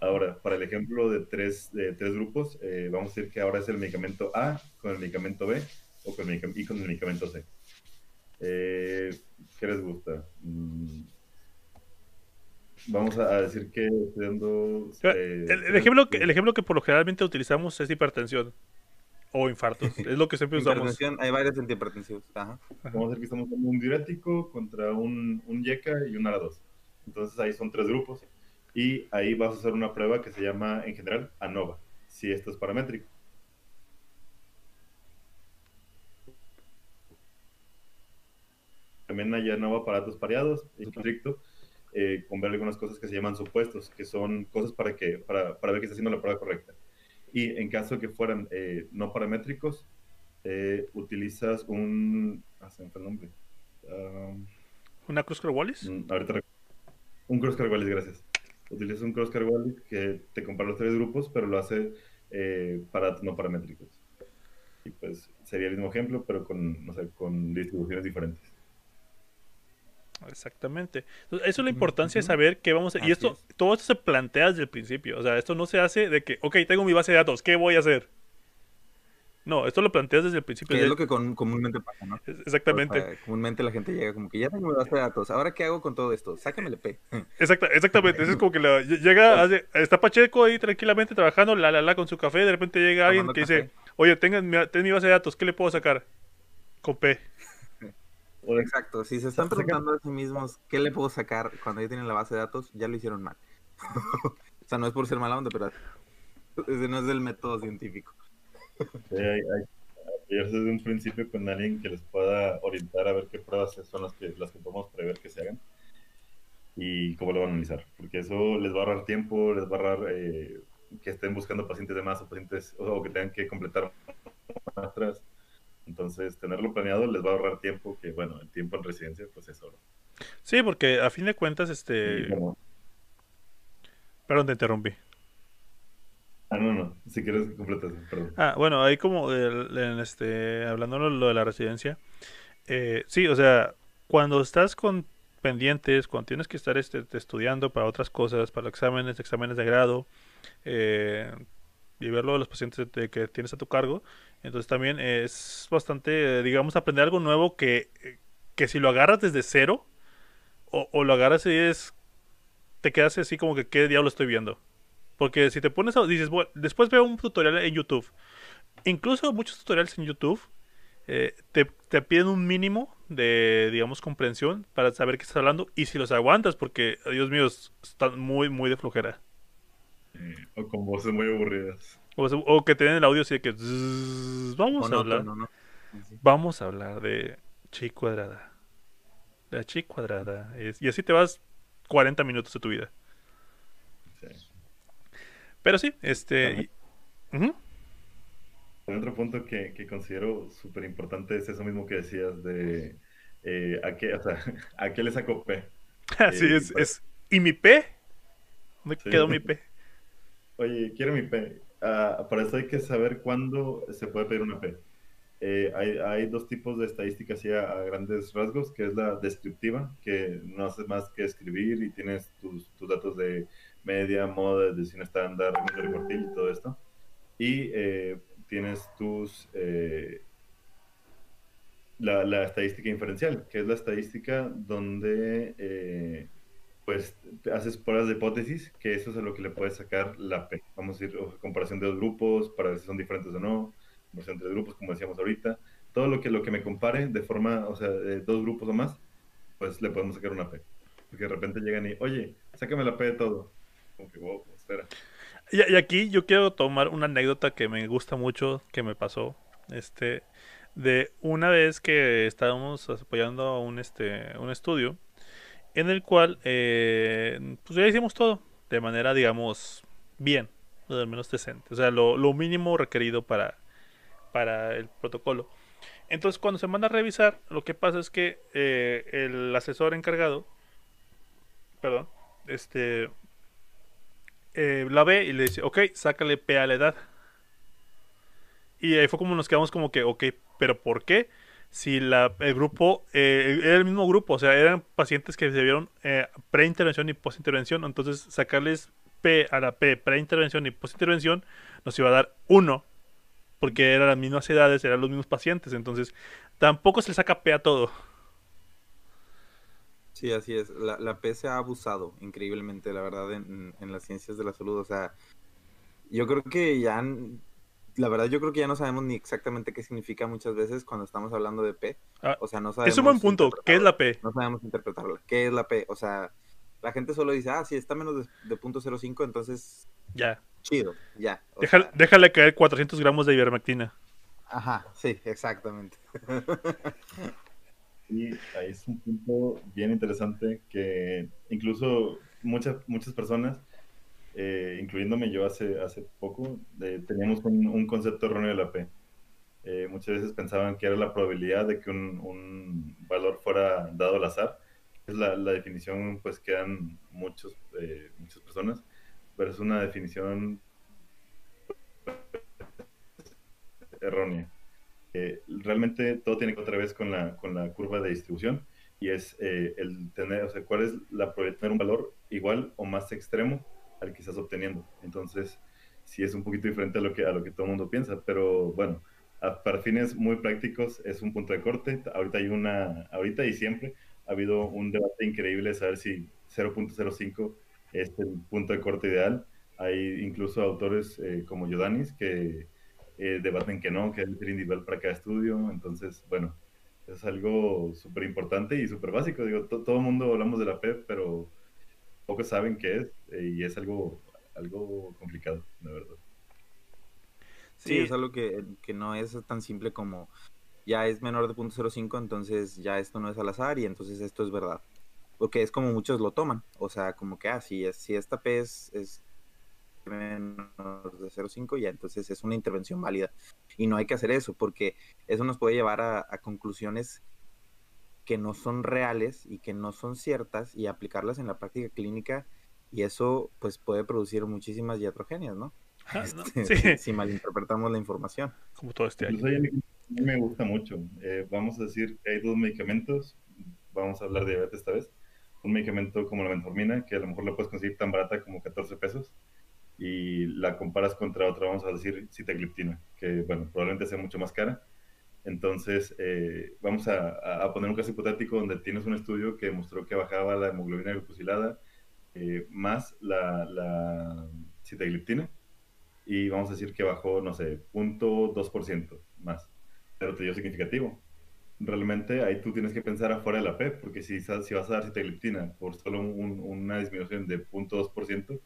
Ahora, para el ejemplo de tres, de tres grupos, eh, vamos a decir que ahora es el medicamento A con el medicamento B o con el, y con el medicamento C. Eh, ¿Qué les gusta? Mm, vamos a decir que estoy eh, el, ejemplo que, el ejemplo que por lo generalmente utilizamos es hipertensión o infartos. es lo que siempre usamos. Hay varios antihipertensivos. Vamos a decir que estamos con un diurético contra un, un YECA y un ARA2. Entonces ahí son tres grupos y ahí vas a hacer una prueba que se llama en general ANOVA, si esto es paramétrico. También hay ANOVA para datos pareados estricto, eh, con ver algunas cosas que se llaman supuestos, que son cosas para, que, para, para ver que está haciendo la prueba correcta. Y en caso que fueran eh, no paramétricos, eh, utilizas un... Ah, se me nombre. Um, ¿Una Cruz Wallis? Mm, ahorita un cross Wallis, gracias. Utiliza un cross Wallis que te compara los tres grupos, pero lo hace eh, para no paramétricos. Y pues sería el mismo ejemplo, pero con, no sé, con distribuciones diferentes. Exactamente. Entonces, eso es la importancia de saber qué vamos a hacer. Y esto, todo esto se plantea desde el principio. O sea, esto no se hace de que, ok, tengo mi base de datos, ¿qué voy a hacer? No, esto lo planteas desde el principio. Que es lo que comúnmente pasa, ¿no? Exactamente. comúnmente la gente llega como que ya tengo mi base de datos, ¿ahora qué hago con todo esto? Sáqueme el P. exactamente, eso es como que llega, está Pacheco ahí tranquilamente trabajando, la la la con su café, de repente llega alguien que dice, oye, tengan mi, ten mi base de datos, ¿qué le puedo sacar? Con P. Exacto, si se están preguntando a sí mismos qué le puedo sacar cuando ya tienen la base de datos, ya lo hicieron mal. o sea, no es por ser mala onda, pero ese no es el método científico. Hay, apoyarse desde un principio con alguien que les pueda orientar a ver qué pruebas son las que, las que podemos prever que se hagan y cómo lo van a analizar, porque eso les va a ahorrar tiempo, les va a ahorrar eh, que estén buscando pacientes de más o pacientes o que tengan que completar más atrás. Entonces, tenerlo planeado les va a ahorrar tiempo, que bueno, el tiempo en residencia pues es oro. Sí, porque a fin de cuentas, este... Perdón, te interrumpí. Ah, no, no. Si quieres, completas, perdón. Ah, bueno, ahí como en este, hablando de lo de la residencia. Eh, sí, o sea, cuando estás con pendientes, cuando tienes que estar este, estudiando para otras cosas, para exámenes, exámenes de grado, eh, y verlo de los pacientes que tienes a tu cargo, entonces también es bastante, digamos, aprender algo nuevo que, que si lo agarras desde cero, o, o lo agarras y es, te quedas así como que, ¿qué diablo estoy viendo? Porque si te pones a... Dices, bueno, después veo un tutorial en YouTube. Incluso muchos tutoriales en YouTube eh, te, piden un mínimo de, digamos, comprensión para saber qué estás hablando y si los aguantas, porque, Dios mío, están muy, muy de flojera. o con voces muy aburridas. O, que tienen el audio así de que... vamos a hablar. Vamos a hablar de chi cuadrada. La chi cuadrada. y así te vas 40 minutos de tu vida. Pero sí, este... Otro punto que, considero súper importante es eso mismo que decías de eh, ¿a, qué, o sea, ¿a qué le saco P? Así eh, es, es, ¿Y mi P? ¿Dónde quedó mi P? Oye, quiero mi P. Ah, para eso hay que saber cuándo se puede pedir una P. Eh, hay, hay, dos tipos de estadísticas ya a, grandes rasgos, que es la descriptiva, que no hace más que escribir y tienes tus, tus datos de media, moda, desviación estándar, de cuartil y todo esto. Y eh, tienes tus... Eh, la, la, estadística inferencial, que es la estadística donde eh, pues haces pruebas de hipótesis, que eso es a lo que le puedes sacar la P. Vamos a ir comparación de dos grupos para ver si son diferentes o no, comparación entre grupos, como decíamos ahorita. Todo lo que, lo que me compare de forma, o sea, de dos grupos o más, pues le podemos sacar una P. Porque de repente llegan y, oye, sácame la P de todo. Y, aquí yo quiero tomar una anécdota que me gusta mucho, que me pasó. Este, de una vez que estábamos apoyando a un, este, un estudio en el cual eh, pues ya hicimos todo de manera, digamos, bien, o al menos decente. O sea, lo, mínimo requerido para, para el protocolo. Entonces, cuando se manda a revisar, lo que pasa es que eh, el asesor encargado, perdón, este, eh, la ve y le dice, ok, sácale P a la edad. Y ahí fue como nos quedamos como que, ok, pero ¿por qué? Si la, el grupo eh, era el mismo grupo, o sea, eran pacientes que se vieron eh, preintervención y postintervención, entonces sacarles P a la P, preintervención y postintervención, nos iba a dar 1, porque eran las mismas edades, eran los mismos pacientes, entonces tampoco se le saca P a todo. Sí, así es. La, la P se ha abusado increíblemente, la verdad, en, las ciencias de la salud. O sea, yo creo que ya, la verdad, yo creo que ya no sabemos ni exactamente qué significa muchas veces cuando estamos hablando de P. Ah, o sea, no sabemos. Es un buen punto. ¿Qué es la P? No sabemos interpretarla. ¿Qué es la P? O sea, la gente solo dice, ah, sí, está menos de, punto .05, entonces. Ya. Chido, ya. déjale, caer 400 gramos de ivermectina. Ajá, sí, exactamente. Y ahí es un punto bien interesante que incluso muchas, muchas personas, eh, incluyéndome yo hace, hace poco, eh, teníamos un, concepto erróneo de la P. Eh, muchas veces pensaban que era la probabilidad de que un, un valor fuera dado al azar. Es la, la definición pues que dan muchos, muchas personas, pero es una definición errónea realmente todo tiene que otra vez con la, con la curva de distribución y es eh, el tener, o sea, cuál es la probabilidad de tener un valor igual o más extremo al que estás obteniendo. Entonces, sí es un poquito diferente a lo que, a lo que todo el mundo piensa, pero bueno, para fines muy prácticos es un punto de corte. Ahorita hay una, ahorita y siempre ha habido un debate increíble de saber si 0.05 es el punto de corte ideal. Hay incluso autores eh, como Yodanis que eh, debaten que no, que es el individual para cada estudio. Entonces, bueno, es algo súper importante y súper básico. Digo, todo el mundo hablamos de la PEP, pero pocos saben qué es eh, y es algo, algo complicado, la verdad. Sí, es algo que, que no es tan simple como ya es menor de 0.05, entonces ya esto no es al azar y entonces esto es verdad. Porque es como muchos lo toman. O sea, como que, ah, si, es, si esta P es, es menos de 0.5, ya entonces es una intervención válida. Y no hay que hacer eso, porque eso nos puede llevar a, a conclusiones que no son reales y que no son ciertas y aplicarlas en la práctica clínica y eso pues puede producir muchísimas iatrogenias, ¿no? Ah, este, si, malinterpretamos la información. Como todo este año. a, mí, me gusta mucho. Eh, vamos a decir que hay dos medicamentos, vamos a hablar de diabetes esta vez. Un medicamento como la metformina, que a lo mejor la puedes conseguir tan barata como 14 pesos, y la comparas contra otra, vamos a decir, citagliptina, que bueno, probablemente sea mucho más cara entonces, eh, vamos a, poner un caso hipotético donde tienes un estudio que demostró que bajaba la hemoglobina glucosilada eh, más la, la citagliptina y vamos a decir que bajó, no sé, 0.2% más, pero te dio significativo. Realmente ahí tú tienes que pensar afuera de la PEP, porque si, si vas a dar citagliptina por solo una disminución de 0.2%,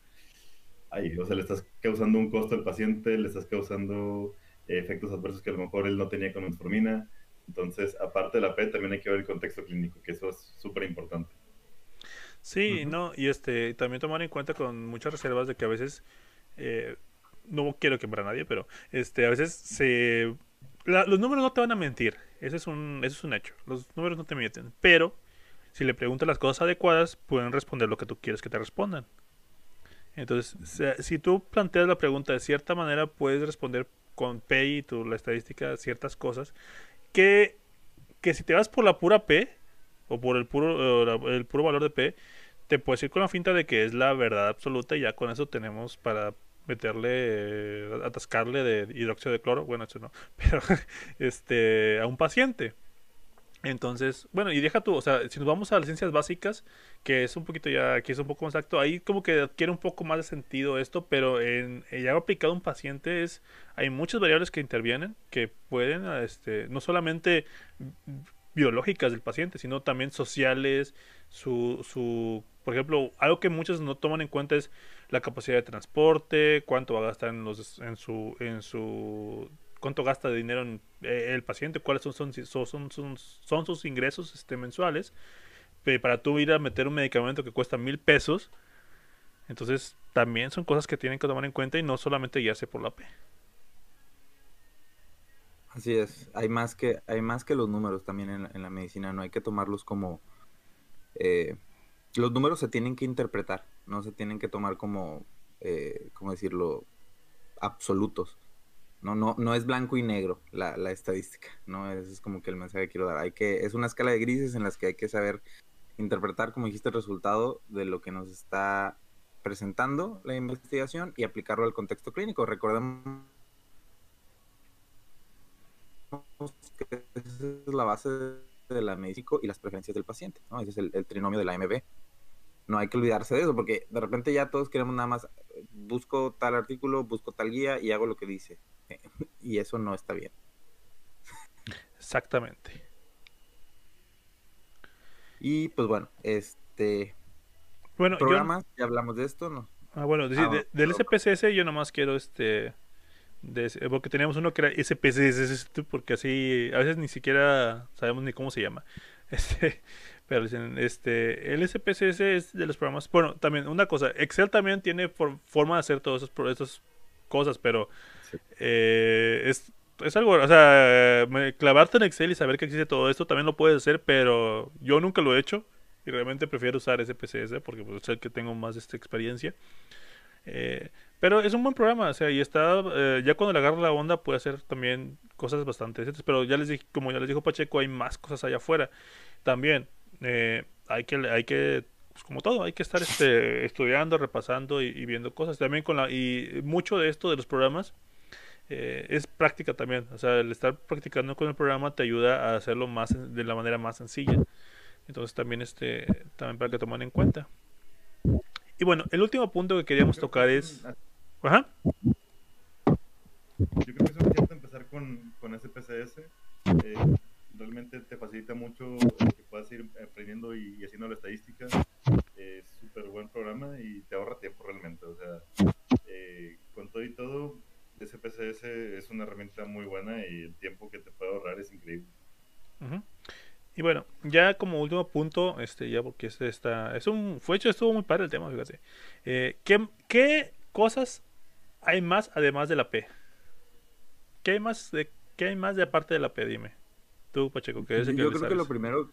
ahí, o sea, le estás causando un costo al paciente, le estás causando efectos adversos que a lo mejor él no tenía con metformina. Entonces, aparte de la P, también hay que ver el contexto clínico, que eso es súper importante. Sí, no, y este también tomar en cuenta con muchas reservas de que a veces, eh, no quiero quemar a nadie, pero este a veces se... los números no te van a mentir, ese es, un, ese es un hecho, los números no te mienten, pero si le preguntas las cosas adecuadas, pueden responder lo que tú quieres que te respondan. Entonces, si tú planteas la pregunta de cierta manera, puedes responder con P y tu, la estadística ciertas cosas que, que si te vas por la pura P o por el puro, el puro valor de P, te puedes ir con la finta de que es la verdad absoluta y ya con eso tenemos para meterle, atascarle de hidróxido de cloro, bueno, eso no, pero este, a un paciente. Entonces, bueno, y deja tú, o sea, si nos vamos a las ciencias básicas, que es un poquito ya, que es un poco más exacto, ahí como que adquiere un poco más de sentido esto, pero en ya aplicado a un paciente es, hay muchas variables que intervienen, que pueden, este, no solamente biológicas del paciente, sino también sociales, su, su, por ejemplo, algo que muchos no toman en cuenta es la capacidad de transporte, cuánto va a gastar en los, en su, en su cuánto gasta de dinero eh, el paciente, cuáles son, sus ingresos este, mensuales. para tú ir a meter un medicamento que cuesta mil pesos, entonces también son cosas que tienen que tomar en cuenta y no solamente guiarse por la P. Así es, hay más que, hay más que los números también en, la medicina, no hay que tomarlos como... Eh, los números se tienen que interpretar, no se tienen que tomar como, eh, ¿cómo decirlo?, absolutos. No, no, no es blanco y negro la, estadística, ¿no? Ese es como que el mensaje que quiero dar. Hay que, es una escala de grises en las que hay que saber interpretar, como dijiste, el resultado de lo que nos está presentando la investigación y aplicarlo al contexto clínico. Recordemos que esa es la base de la médico y las preferencias del paciente, ¿no? Ese es el, el trinomio de la AMB no hay que olvidarse de eso, porque de repente ya todos queremos nada más, busco tal artículo, busco tal guía y hago lo que dice. y eso no está bien. Exactamente. Y pues bueno, este... Bueno, programas, ya hablamos de esto, ¿no? Ah, bueno, ah, del SPSS yo nomás quiero este... porque teníamos uno que era SPSS, porque así a veces ni siquiera sabemos ni cómo se llama. Este, pero dicen, este, el SPSS es de los programas. Bueno, también una cosa, Excel también tiene forma de hacer todas esas cosas, pero eh, es, es, algo, o sea, clavarte en Excel y saber que existe todo esto también lo puedes hacer, pero yo nunca lo he hecho y realmente prefiero usar SPSS porque pues, es el que tengo más esta experiencia. Eh, pero es un buen programa, o sea, y está, eh, ya cuando le agarra la onda puede hacer también cosas bastante decentes, pero ya les dije, como ya les dijo Pacheco, hay más cosas allá afuera. También, hay que, hay que pues, como todo, hay que estar este, estudiando, repasando y, viendo cosas. También con la, y mucho de esto de los programas eh, es práctica también. O sea, el estar practicando con el programa te ayuda a hacerlo más de la manera más sencilla. Entonces también este, también para que tomen en cuenta. Y bueno, el último punto que queríamos tocar es. Ajá. Yo creo que es importante empezar con, con SPSS. Eh, realmente te facilita mucho que puedas ir aprendiendo y, haciendo la estadística. Es súper buen programa y te ahorra tiempo realmente. O sea, eh, con todo y todo, SPSS es una herramienta muy buena y el tiempo que te puede ahorrar es increíble. Y bueno, ya como último punto, este, ya porque este está, es un, fue hecho, estuvo muy padre el tema, fíjate. Eh, ¿qué, ¿Qué cosas hay más además de la P? ¿Qué hay más de, qué hay más de aparte de la P? Dime. Tú, Pacheco, que es el que Yo creo que lo primero,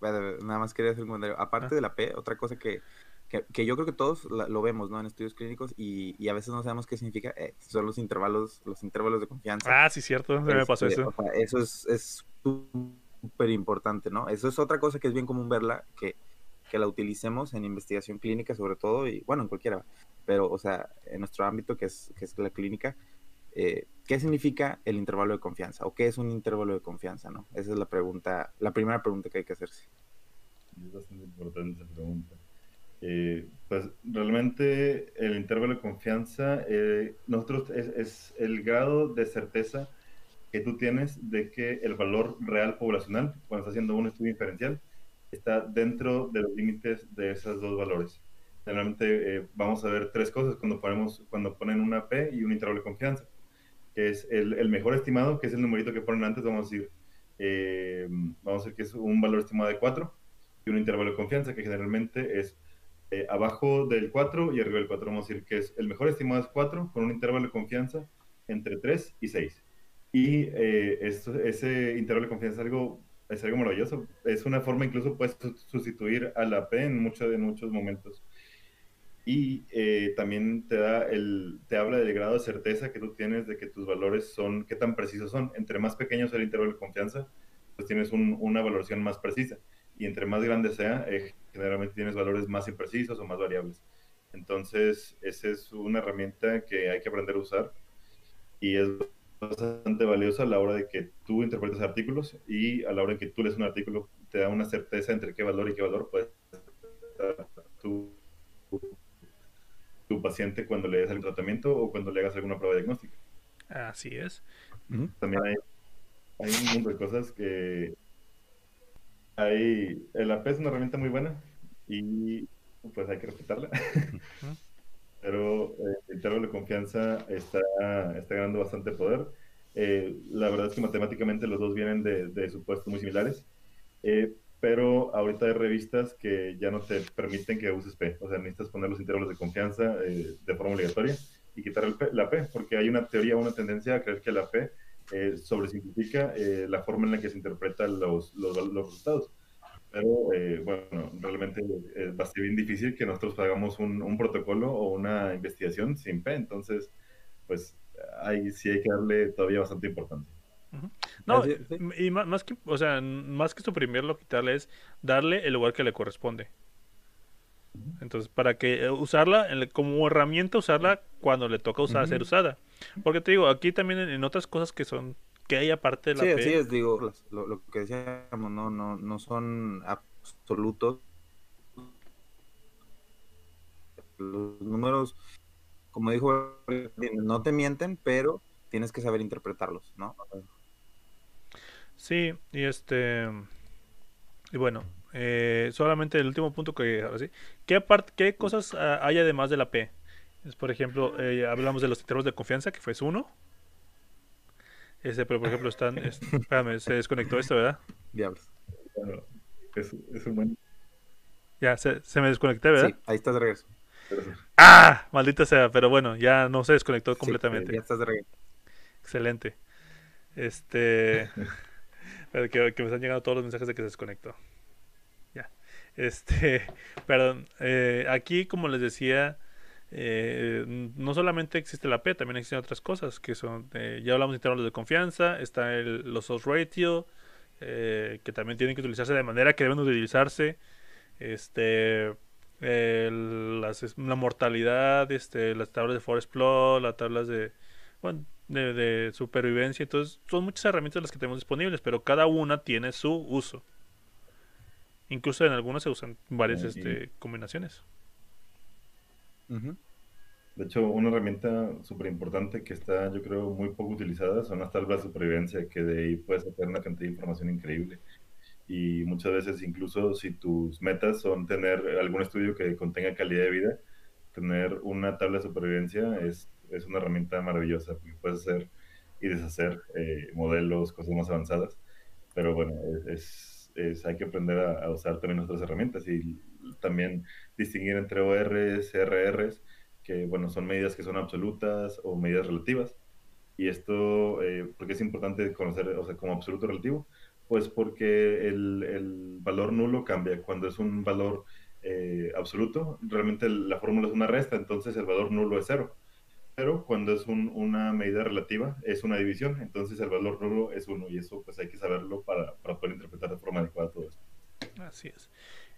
nada más quería hacer un comentario. Aparte ah. de la P, otra cosa que, que, yo creo que todos lo vemos, ¿no? En estudios clínicos y, y, a veces no sabemos qué significa. Eh, son los intervalos, los intervalos de confianza. Ah, sí, cierto. me pasó este, eso. eso es súper importante, ¿no? Eso es otra cosa que es bien común verla, que, que la utilicemos en investigación clínica sobre todo, y bueno, en cualquiera, pero, o sea, en nuestro ámbito, que es, que es la clínica, eh, ¿qué significa el intervalo de confianza? ¿O qué es un intervalo de confianza, no? Esa es la pregunta, la primera pregunta que hay que hacerse. Es bastante importante esa pregunta. Eh, pues realmente el intervalo de confianza, eh, nosotros es, el grado de certeza que tú tienes de que el valor real poblacional, cuando estás haciendo un estudio inferencial, está dentro de los límites de esos dos valores. Generalmente eh, vamos a ver tres cosas cuando, ponemos, cuando ponen una P y un intervalo de confianza, que es el, el mejor estimado, que es el numerito que ponen antes, vamos a decir, eh, vamos a decir que es un valor estimado de 4 y un intervalo de confianza que generalmente es eh, abajo del 4 y arriba del 4. Vamos a decir que es el mejor estimado es 4 con un intervalo de confianza entre 3 y 6. Y eh, ese intervalo de confianza es algo, es algo maravilloso. Es una forma incluso puedes sustituir a la P en, muchos en muchos momentos. Y eh, también te, da el, te habla del grado de certeza que tú tienes de que tus valores son, qué tan precisos son. Entre más pequeño sea el intervalo de confianza, pues tienes una valoración más precisa. Y entre más grande sea, eh, generalmente tienes valores más imprecisos o más variables. Entonces, esa es una herramienta que hay que aprender a usar. Y es bastante valiosa a la hora de que tú interpretes artículos y a la hora de que tú lees un artículo te da una certeza entre qué valor y qué valor puede dar tu, tu paciente cuando le des el tratamiento o cuando le hagas alguna prueba diagnóstica. Así es. También hay, hay un mundo de cosas que hay, el AP es una herramienta muy buena y pues hay que respetarla. pero eh, el intervalo de confianza está, está ganando bastante poder. Eh, la verdad es que matemáticamente los dos vienen de, de supuestos muy similares, eh, pero ahorita hay revistas que ya no te permiten que uses P, o sea, necesitas poner los intervalos de confianza de forma obligatoria y quitar el la P, porque hay una teoría, una tendencia a creer que la P sobresimplifica la forma en la que se interpretan los, los, los resultados. Pero eh, bueno, realmente eh, va a ser bien difícil que nosotros hagamos un, un, protocolo o una investigación sin P, entonces pues ahí sí hay que darle todavía bastante importancia. No, y más, que, o sea, más que suprimirlo, quitarle es darle el lugar que le corresponde. Entonces, para que eh, usarla como herramienta, usarla cuando le toca usar, ser usada. Porque te digo, aquí también en, otras cosas que son que hay aparte de la sí, P. Sí, es, digo, lo, lo, que decíamos, no, no, no son absolutos. Los números, como dijo, no te mienten, pero tienes que saber interpretarlos, ¿no? Sí, y este, y bueno, eh, solamente el último punto que ahora sí, ¿qué, aparte, qué cosas ah, hay además de la P? Es, por ejemplo, eh, hablamos de los intervalos de confianza, que fue uno. Este, pero por ejemplo, están. espérame, se desconectó esto, ¿verdad? Diablos. Bueno, es, es un buen. Ya, se, se, me desconecté, ¿verdad? Sí, ahí estás de regreso. ¡Ah! Maldita sea, pero bueno, ya no se desconectó completamente. Sí, ya estás de regreso. Excelente. Este. que, que, me están llegando todos los mensajes de que se desconectó. Ya. Este. Perdón. Eh, aquí, como les decía eh, no solamente existe la P, también existen otras cosas que son, eh, ya hablamos de intervalos de confianza, está el, los source ratio, eh, que también tienen que utilizarse de manera que deben utilizarse, este, la mortalidad, este, las tablas de forest plot, las tablas de, de, supervivencia, entonces son muchas herramientas las que tenemos disponibles, pero cada una tiene su uso. Incluso en algunas se usan varias este, combinaciones. De hecho, una herramienta súper importante que está, yo creo, muy poco utilizada son las tablas de supervivencia, que de ahí puedes sacar una cantidad de información increíble. Y muchas veces, incluso si tus metas son tener algún estudio que contenga calidad de vida, tener una tabla de supervivencia es, es una herramienta maravillosa porque puedes hacer y deshacer eh, modelos, cosas más avanzadas. Pero bueno, es, es, hay que aprender a, usar también nuestras herramientas y también distinguir entre ORs, RRs, que bueno, son medidas que son absolutas o medidas relativas. Y esto, eh, ¿por qué es importante conocer, o sea, como absoluto relativo? Pues porque el, el valor nulo cambia. Cuando es un valor eh, absoluto, realmente la fórmula es una resta, entonces el valor nulo es cero pero cuando es una medida relativa, es una división, entonces el valor nulo es uno, y eso pues hay que saberlo para, poder interpretar de forma adecuada todo esto. Así es.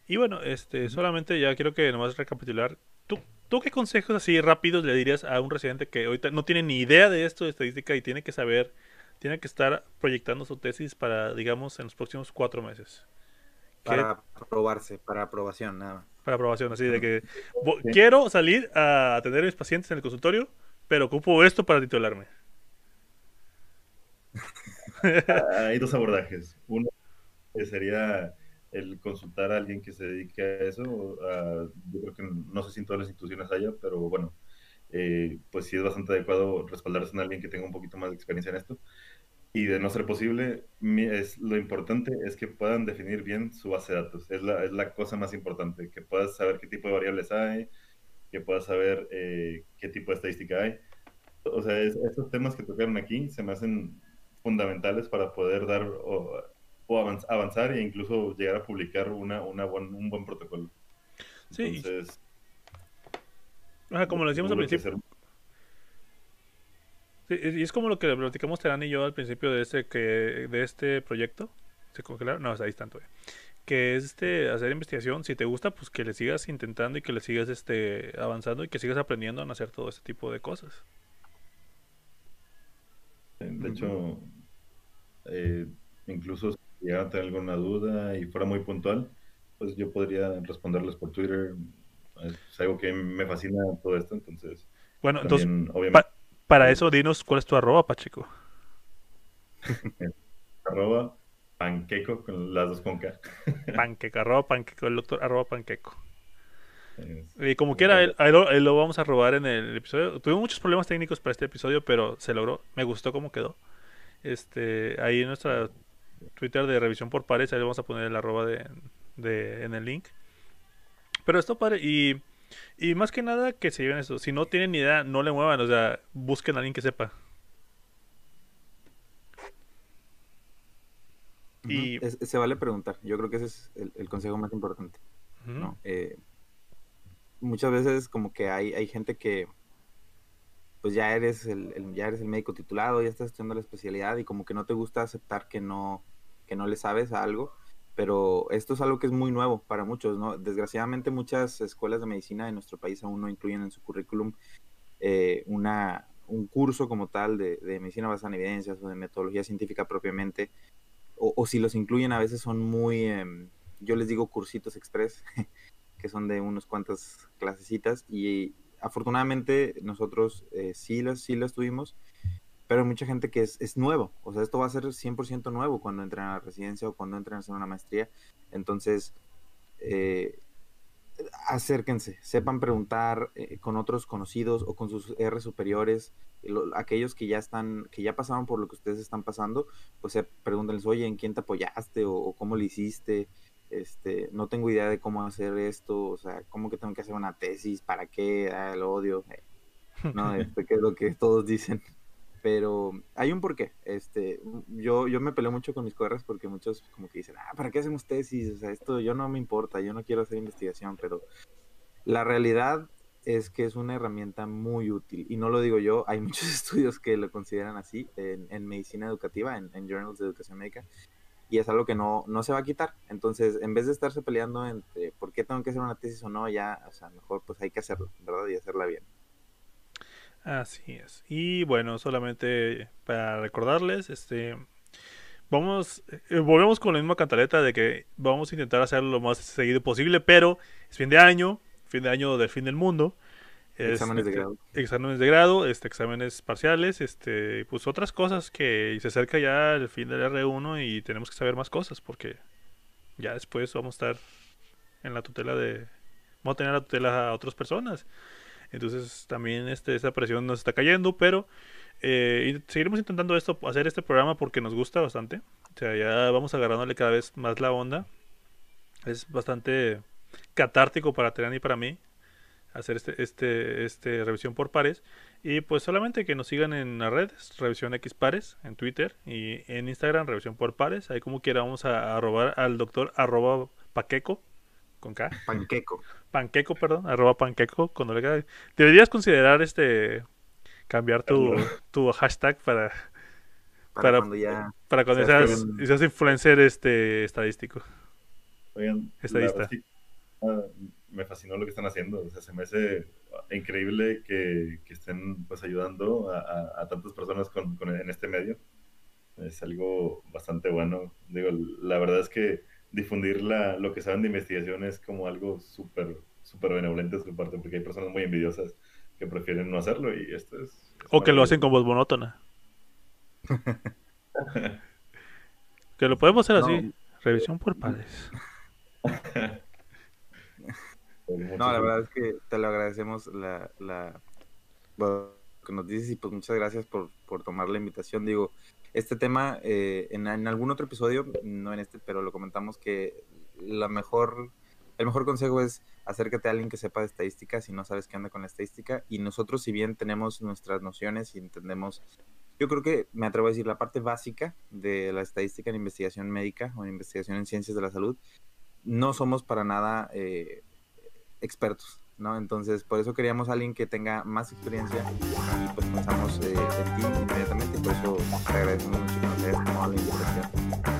Y bueno, este, solamente ya quiero que nomás recapitular. ¿Tú, ¿Tú qué consejos así rápidos le dirías a un residente que ahorita no tiene ni idea de esto de estadística y tiene que saber, tiene que estar proyectando su tesis para, digamos, en los próximos cuatro meses? Para aprobarse, para aprobación, nada Para aprobación, así de que quiero salir a atender a mis pacientes en el consultorio pero ocupo esto para titularme. Hay dos abordajes. Uno sería el consultar a alguien que se dedique a eso. yo creo que no sé si en todas las instituciones haya, pero bueno, eh, pues sí es bastante adecuado respaldarse en alguien que tenga un poquito más de experiencia en esto. Y de no ser posible, es, lo importante es que puedan definir bien su base de datos. Es la, es la cosa más importante, que puedas saber qué tipo de variables hay, que puedas saber eh, qué tipo de estadística hay. O sea, estos temas que tocaron aquí se me hacen fundamentales para poder dar o, avanzar e incluso llegar a publicar una, una un buen protocolo. Sí. Entonces, como lo decíamos al principio. Sí, y es como lo que platicamos Terán y yo al principio de este que de este proyecto. ¿Se congelaron? No, ahí están todavía que es este hacer investigación, si te gusta, pues que le sigas intentando y que le sigas este avanzando y que sigas aprendiendo a hacer todo este tipo de cosas. De hecho, eh, incluso llegara a tener alguna duda y fuera muy puntual, pues yo podría responderles por Twitter. Es algo que me fascina todo esto, entonces. Bueno, entonces, para eso dinos cuál es tu arroba, Pacheco. arroba Panqueco con las dos con K. panqueco, arroba panqueco, el doctor arroba panqueco. y como quiera, él, él, lo, vamos a robar en el episodio. Tuvimos muchos problemas técnicos para este episodio, pero se logró. Me gustó cómo quedó. Este, ahí en nuestra Twitter de revisión por pares, ahí le vamos a poner el arroba de, de, en el link. Pero esto padre, y, y más que nada que se lleven eso. Si no tienen ni idea, no le muevan, o sea, busquen a alguien que sepa. Y... se vale preguntar. Yo creo que ese es el, consejo más importante. Eh, muchas veces como que hay, hay gente que pues ya eres el, ya eres el médico titulado, ya estás estudiando la especialidad y como que no te gusta aceptar que no, que no le sabes a algo, pero esto es algo que es muy nuevo para muchos, ¿no? Desgraciadamente muchas escuelas de medicina de nuestro país aún no incluyen en su currículum eh, una, un curso como tal de, medicina basada en evidencias o de metodología científica propiamente o, si los incluyen a veces son muy, em, yo les digo cursitos express, que son de unas cuantas clasecitas y afortunadamente nosotros eh, sí, las, sí las tuvimos, pero hay mucha gente que es, es nuevo, o sea, esto va a ser 100% nuevo cuando entren a la residencia o cuando entren a hacer una maestría, entonces eh, acérquense, sepan preguntar eh, con otros conocidos o con sus R superiores, aquellos que ya están, que ya pasaron por lo que ustedes están pasando, pues eh, pregúntenles, oye, ¿en quién te apoyaste o, cómo lo hiciste? Este, no tengo idea de cómo hacer esto, o sea, cómo que tengo que hacer una tesis, para qué, ah, el odio, eh, no, este, que es lo que todos dicen pero hay un porqué. Este, yo, yo me peleo mucho con mis correos porque muchos como que dicen, ah, ¿para qué hacemos tesis? O sea, esto yo no me importa, yo no quiero hacer investigación, pero la realidad es que es una herramienta muy útil. Y no lo digo yo, hay muchos estudios que lo consideran así en, medicina educativa, en, journals de educación médica, y es algo que no, no se va a quitar. Entonces, en vez de estarse peleando entre por qué tengo que hacer una tesis o no, ya, o sea, mejor pues hay que hacerlo, ¿verdad? Y hacerla bien. Así es. Y bueno, solamente para recordarles, este vamos, eh, volvemos con la misma cantaleta de que vamos a intentar hacerlo lo más seguido posible, pero es fin de año, fin de año del fin del mundo. Exámenes de este, grado. Exámenes de grado, este, exámenes parciales, este, pues otras cosas que se acerca ya el fin del R1 y tenemos que saber más cosas porque ya después vamos a estar en la tutela de, vamos a tener la tutela a otras personas. Entonces también este, esa presión nos está cayendo, pero eh, y seguiremos intentando esto, hacer este programa porque nos gusta bastante. O sea, ya vamos agarrándole cada vez más la onda. Es bastante catártico para Terán y para mí hacer este, este, este revisión por pares. Y pues solamente que nos sigan en las redes, revisión X pares, en Twitter y en Instagram, revisión por pares. Ahí como quiera vamos a, robar al doctor arroba paqueco con K. Panqueco. Panqueco, perdón, arroba panqueco. Cuando le Deberías considerar este cambiar tu, tu hashtag para para, cuando ya para cuando seas, seas, influencer este estadístico. Oigan, estadista. Me fascinó lo que están haciendo. O sea, se me hace increíble que, que estén pues ayudando a, a, tantas personas con, con, en este medio. Es algo bastante bueno. Digo, la verdad es que difundir la, lo que saben de investigación es como algo súper súper benevolente de su parte, porque hay personas muy envidiosas que prefieren no hacerlo y esto es... o que lo hacen con voz monótona. que lo podemos hacer así. Revisión por padres. No, la verdad es que te lo agradecemos la, la que nos dices y pues muchas gracias por, por tomar la invitación. Digo, este tema eh, en, en, algún otro episodio, no en este, pero lo comentamos que la mejor, el mejor consejo es acércate a alguien que sepa de estadística si no sabes qué anda con la estadística y nosotros si bien tenemos nuestras nociones y entendemos, yo creo que me atrevo a decir la parte básica de la estadística en investigación médica o en investigación en ciencias de la salud, no somos para nada... Eh, expertos, ¿no? Entonces, por eso queríamos a alguien que tenga más experiencia y pues pensamos eh, en ti inmediatamente, por eso te agradecemos mucho que nos hayas la invitación.